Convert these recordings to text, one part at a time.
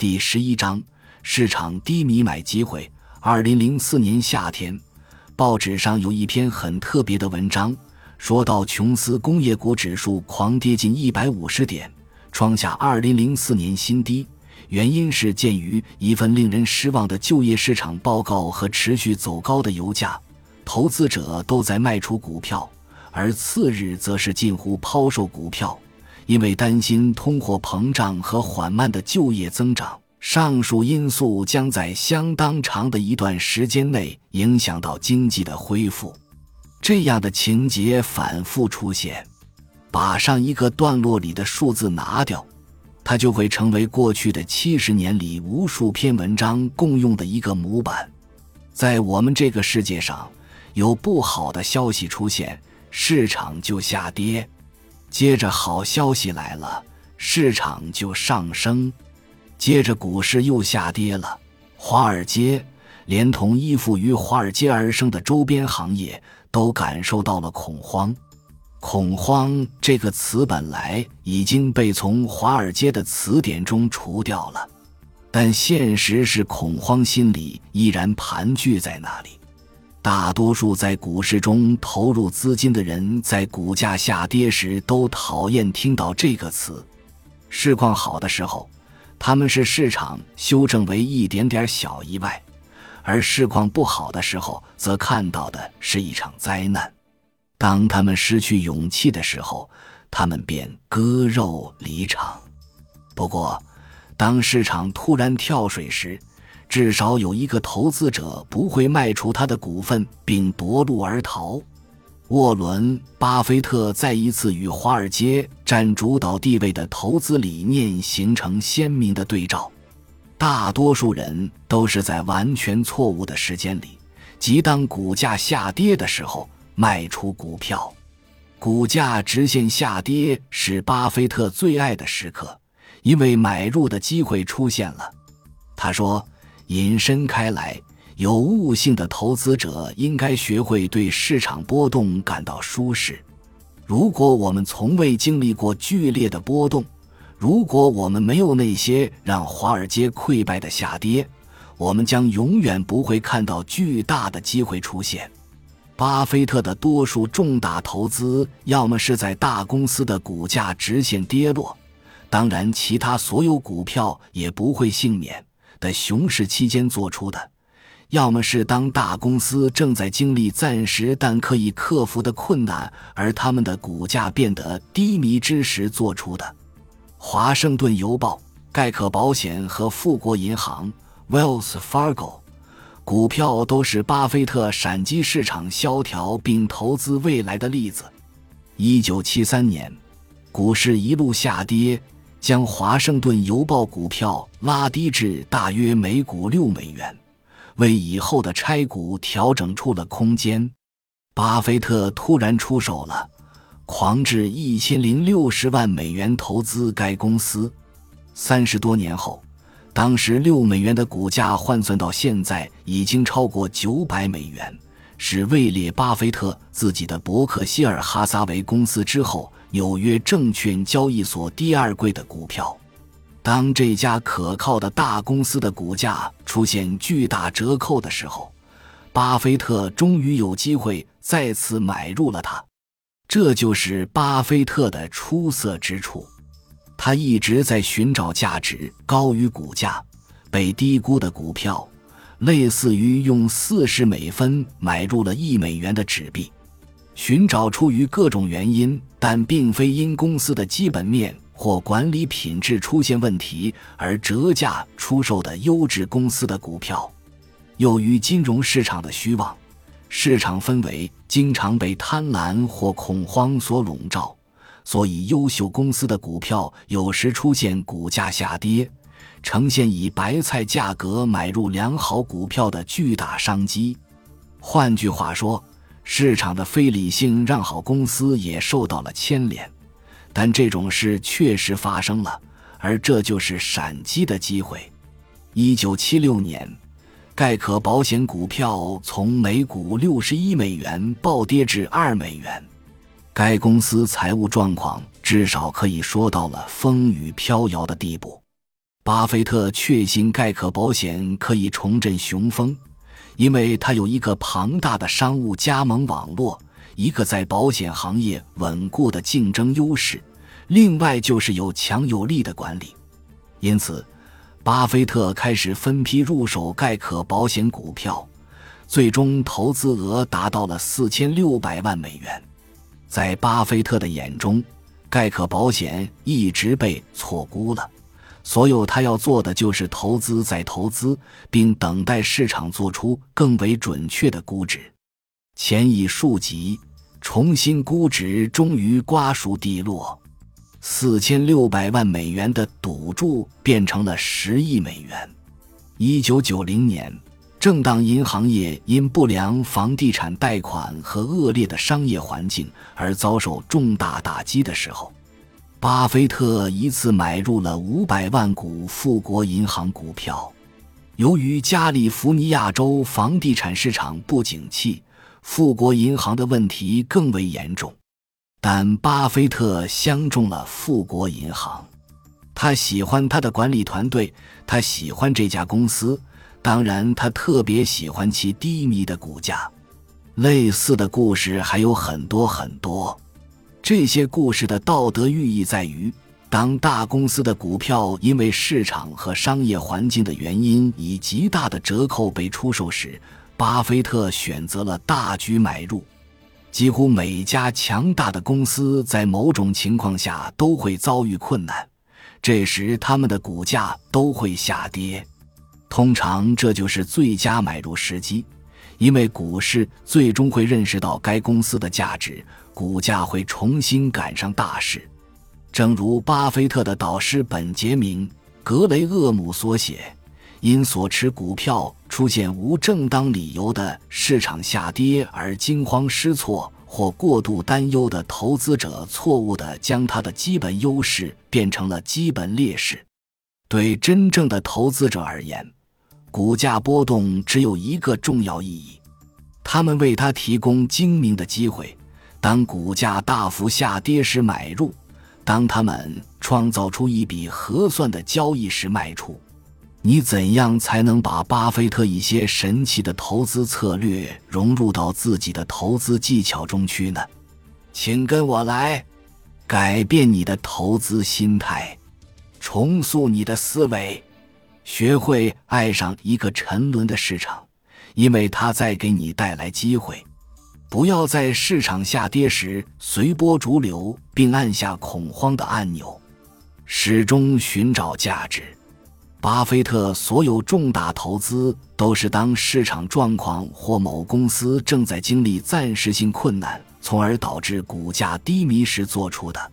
第十一章市场低迷买机会。二零零四年夏天，报纸上有一篇很特别的文章，说道琼斯工业股指数狂跌近一百五十点，创下二零零四年新低。原因是鉴于一份令人失望的就业市场报告和持续走高的油价，投资者都在卖出股票，而次日则是近乎抛售股票。因为担心通货膨胀和缓慢的就业增长，上述因素将在相当长的一段时间内影响到经济的恢复。这样的情节反复出现，把上一个段落里的数字拿掉，它就会成为过去的七十年里无数篇文章共用的一个模板。在我们这个世界上，有不好的消息出现，市场就下跌。接着好消息来了，市场就上升；接着股市又下跌了，华尔街连同依附于华尔街而生的周边行业都感受到了恐慌。恐慌这个词本来已经被从华尔街的词典中除掉了，但现实是恐慌心理依然盘踞在那里。大多数在股市中投入资金的人，在股价下跌时都讨厌听到这个词。市况好的时候，他们是市场修正为一点点小意外；而市况不好的时候，则看到的是一场灾难。当他们失去勇气的时候，他们便割肉离场。不过，当市场突然跳水时，至少有一个投资者不会卖出他的股份并夺路而逃。沃伦·巴菲特再一次与华尔街占主导地位的投资理念形成鲜明的对照。大多数人都是在完全错误的时间里，即当股价下跌的时候卖出股票。股价直线下跌是巴菲特最爱的时刻，因为买入的机会出现了。他说。引申开来，有悟性的投资者应该学会对市场波动感到舒适。如果我们从未经历过剧烈的波动，如果我们没有那些让华尔街溃败的下跌，我们将永远不会看到巨大的机会出现。巴菲特的多数重大投资，要么是在大公司的股价直线跌落，当然，其他所有股票也不会幸免。的熊市期间做出的，要么是当大公司正在经历暂时但可以克服的困难，而他们的股价变得低迷之时做出的。华盛顿邮报、盖克保险和富国银行 （Wells Fargo） 股票都是巴菲特闪击市场萧条并投资未来的例子。一九七三年，股市一路下跌。将华盛顿邮报股票拉低至大约每股六美元，为以后的拆股调整出了空间。巴菲特突然出手了，狂掷一千零六十万美元投资该公司。三十多年后，当时六美元的股价换算到现在已经超过九百美元，是位列巴菲特自己的伯克希尔哈撒韦公司之后。纽约证券交易所第二贵的股票，当这家可靠的大公司的股价出现巨大折扣的时候，巴菲特终于有机会再次买入了它。这就是巴菲特的出色之处，他一直在寻找价值高于股价、被低估的股票，类似于用四十美分买入了一美元的纸币。寻找出于各种原因，但并非因公司的基本面或管理品质出现问题而折价出售的优质公司的股票。由于金融市场的虚妄，市场氛围经常被贪婪或恐慌所笼罩，所以优秀公司的股票有时出现股价下跌，呈现以白菜价格买入良好股票的巨大商机。换句话说。市场的非理性让好公司也受到了牵连，但这种事确实发生了，而这就是闪击的机会。一九七六年，盖可保险股票从每股六十一美元暴跌至二美元，该公司财务状况至少可以说到了风雨飘摇的地步。巴菲特确信盖可保险可以重振雄风，因为他有一个庞大的商务加盟网络，一个在保险行业稳固的竞争优势，另外就是有强有力的管理。因此，巴菲特开始分批入手盖克保险股票，最终投资额达到了四千六百万美元。在巴菲特的眼中，盖克保险一直被错估了。所有他要做的就是投资再投资，并等待市场做出更为准确的估值。前已数集，重新估值终于瓜熟蒂落，四千六百万美元的赌注变成了十亿美元。一九九零年，正当银行业因不良房地产贷款和恶劣的商业环境而遭受重大打击的时候。巴菲特一次买入了五百万股富国银行股票。由于加利福尼亚州房地产市场不景气，富国银行的问题更为严重。但巴菲特相中了富国银行，他喜欢他的管理团队，他喜欢这家公司，当然，他特别喜欢其低迷的股价。类似的故事还有很多很多。这些故事的道德寓意在于：当大公司的股票因为市场和商业环境的原因以极大的折扣被出售时，巴菲特选择了大举买入。几乎每家强大的公司在某种情况下都会遭遇困难，这时他们的股价都会下跌。通常这就是最佳买入时机，因为股市最终会认识到该公司的价值。股价会重新赶上大势，正如巴菲特的导师本杰明·格雷厄姆所写：“因所持股票出现无正当理由的市场下跌而惊慌失措或过度担忧的投资者，错误地将他的基本优势变成了基本劣势。对真正的投资者而言，股价波动只有一个重要意义：他们为他提供精明的机会。”当股价大幅下跌时买入，当他们创造出一笔合算的交易时卖出。你怎样才能把巴菲特一些神奇的投资策略融入到自己的投资技巧中去呢？请跟我来，改变你的投资心态，重塑你的思维，学会爱上一个沉沦的市场，因为它在给你带来机会。不要在市场下跌时随波逐流，并按下恐慌的按钮。始终寻找价值。巴菲特所有重大投资都是当市场状况或某公司正在经历暂时性困难，从而导致股价低迷时做出的。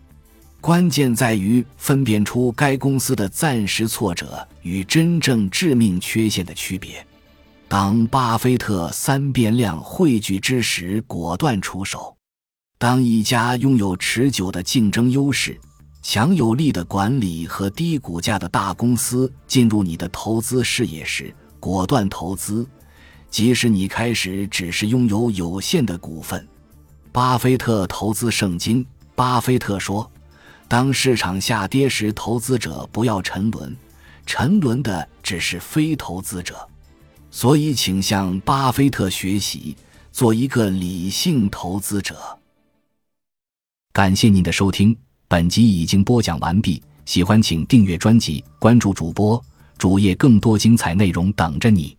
关键在于分辨出该公司的暂时挫折与真正致命缺陷的区别。当巴菲特三变量汇聚之时，果断出手。当一家拥有持久的竞争优势、强有力的管理和低股价的大公司进入你的投资视野时，果断投资，即使你开始只是拥有有限的股份。巴菲特投资圣经。巴菲特说：“当市场下跌时，投资者不要沉沦，沉沦的只是非投资者。”所以，请向巴菲特学习，做一个理性投资者。感谢您的收听，本集已经播讲完毕。喜欢请订阅专辑，关注主播主页，更多精彩内容等着你。